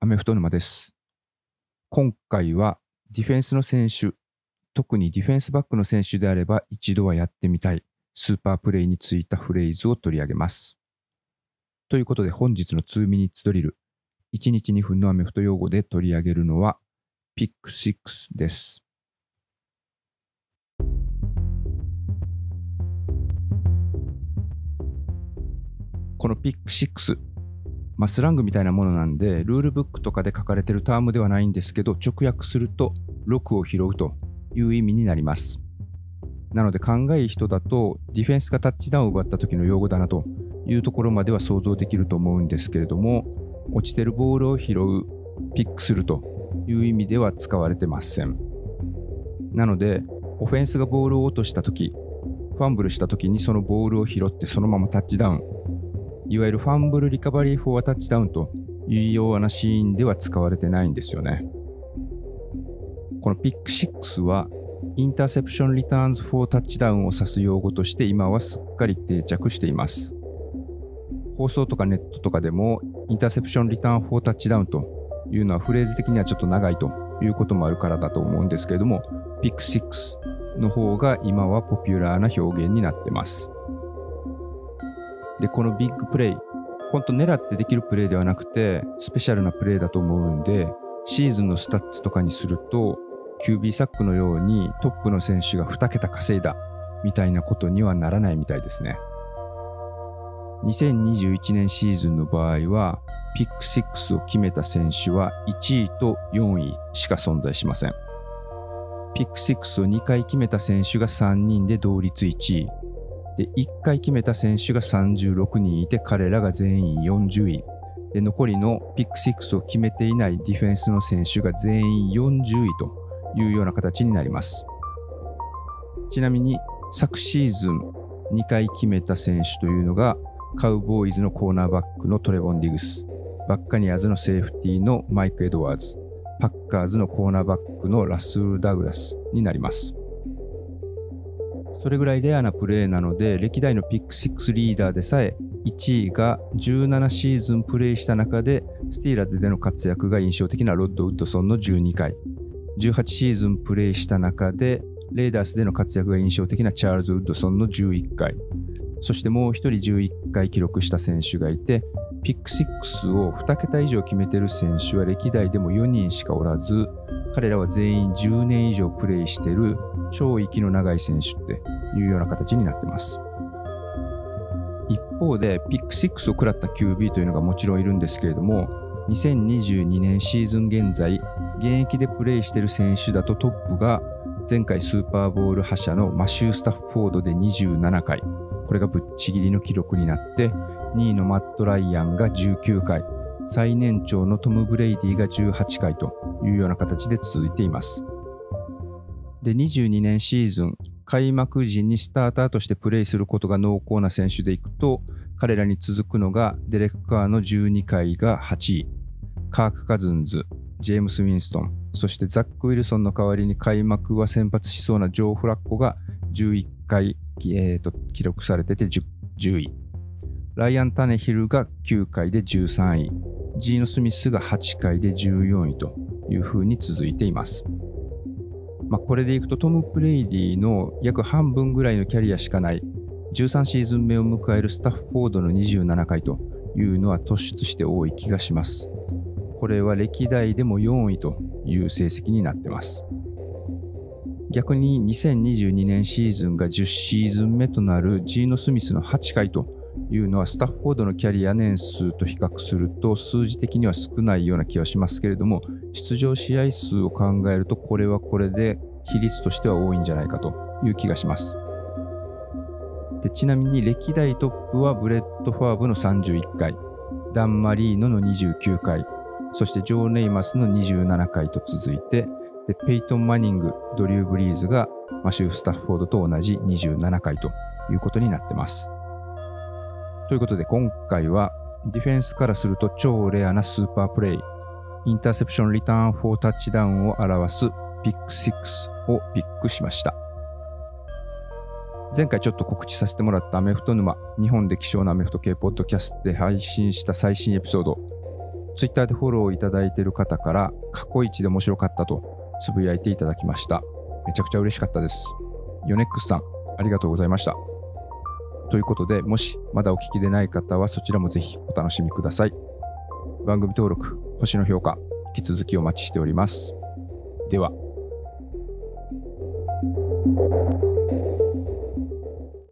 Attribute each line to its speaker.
Speaker 1: アメフト沼です。今回はディフェンスの選手、特にディフェンスバックの選手であれば一度はやってみたいスーパープレイについたフレーズを取り上げます。ということで本日の2ミニッツドリル、1日2分のアメフト用語で取り上げるのはピック6です。このピック6、まあ、スラングみたいなものなんで、ルールブックとかで書かれてるタームではないんですけど、直訳すると、6を拾うという意味になります。なので、考えいい人だと、ディフェンスがタッチダウンを奪った時の用語だなというところまでは想像できると思うんですけれども、落ちてるボールを拾う、ピックするという意味では使われてません。なので、オフェンスがボールを落とした時、ファンブルした時にそのボールを拾ってそのままタッチダウン、いわゆるファンブルリカバリーフォアタッチダウンというようなシーンでは使われてないんですよね。このピック6はインターセプションリターンズフォータッチダウンを指す用語として今はすっかり定着しています。放送とかネットとかでもインターセプションリターンフォータッチダウンというのはフレーズ的にはちょっと長いということもあるからだと思うんですけれども、Pick 6の方が今はポピュラーな表現になってます。で、このビッグプレイ、本当狙ってできるプレイではなくて、スペシャルなプレイだと思うんで、シーズンのスタッツとかにすると、QB サックのようにトップの選手が2桁稼いだみたいなことにはならないみたいですね。2021年シーズンの場合は、 Pick 6を決めた選手は1位と4位しか存在しません。ピック6を2回決めた選手が3人で同率1位。で、1回決めた選手が36人いて、彼らが全員40位。で、残りのピック6を決めていないディフェンスの選手が全員40位というような形になります。ちなみに、昨シーズン2回決めた選手というのが、カウボーイズのコーナーバックのトレボン・ディグス、バッカニアーズのセーフティーのマイク・エドワーズ、パッカーズのコーナーバックのラスール・ダグラスになります。それぐらいレアなプレーなので、歴代のピック6リーダーでさえ、1位が17シーズンプレイした中で、スティーラーズでの活躍が印象的なロッド・ウッドソンの12回、18シーズンプレイした中で、レーダースでの活躍が印象的なチャールズ・ウッドソンの11回、そしてもう一人11回記録した選手がいて、ピック6を2桁以上決めてる選手は歴代でも4人しかおらず、彼らは全員10年以上プレイしている超息の長い選手っていうような形になってます。一方で、ピック6を食らった QB というのがもちろんいるんですけれども、2022年シーズン現在、現役でプレイしている選手だとトップが前回スーパーボール覇者のマシュー・スタッフォードで27回、これがぶっちぎりの記録になって、2位のマット・ライアンが19回、最年長のトム・ブレイディが18回というような形で続いています。で、22年シーズン、開幕時にスターターとしてプレイすることが濃厚な選手でいくと、彼らに続くのがデレック・カーの12回が8位、カーク・カズンズ、ジェームス・ウィンストン、そしてザック・ウィルソンの代わりに開幕は先発しそうなジョー・フラッコが11回、えー、記録されてて 10, 10位。ライアン・タネヒルが9回で13位。ジーノ・スミスが8回で14位という風に続いています。まあ、これでいくとトム・プレイディの約半分ぐらいのキャリアしかない13シーズン目を迎えるスタッフォードの27回というのは突出して多い気がします。これは歴代でも4位という成績になってます。逆に2022年シーズンが10シーズン目となるジーノ・スミスの8回というのはスタッフォードのキャリア年数と比較すると数字的には少ないような気はしますけれども出場試合数を考えるとこれはこれで比率としては多いんじゃないかという気がします。でちなみに歴代トップはブレット・ファーブの31回、ダン・マリーノの29回、そしてジョー・ネイマスの27回と続いて、でペイトン・マニング、ドリュー・ブリーズがマシュー・スタッフォードと同じ27回ということになってます。ということで今回はディフェンスからすると超レアなスーパープレイ、 interception return for touchdown を表す Pick 6をピックしました。前回ちょっと告知させてもらったアメフト沼、日本で希少なアメフト系ポッドキャストで配信した最新エピソード、Twitter でフォローいただいている方から過去一で面白かったとつぶやいていただきました。めちゃくちゃ嬉しかったです。ヨネックスさん、ありがとうございました。ということで、もしまだお聞きでない方はそちらもぜひお楽しみください。番組登録、星の評価、引き続きお待ちしております。では。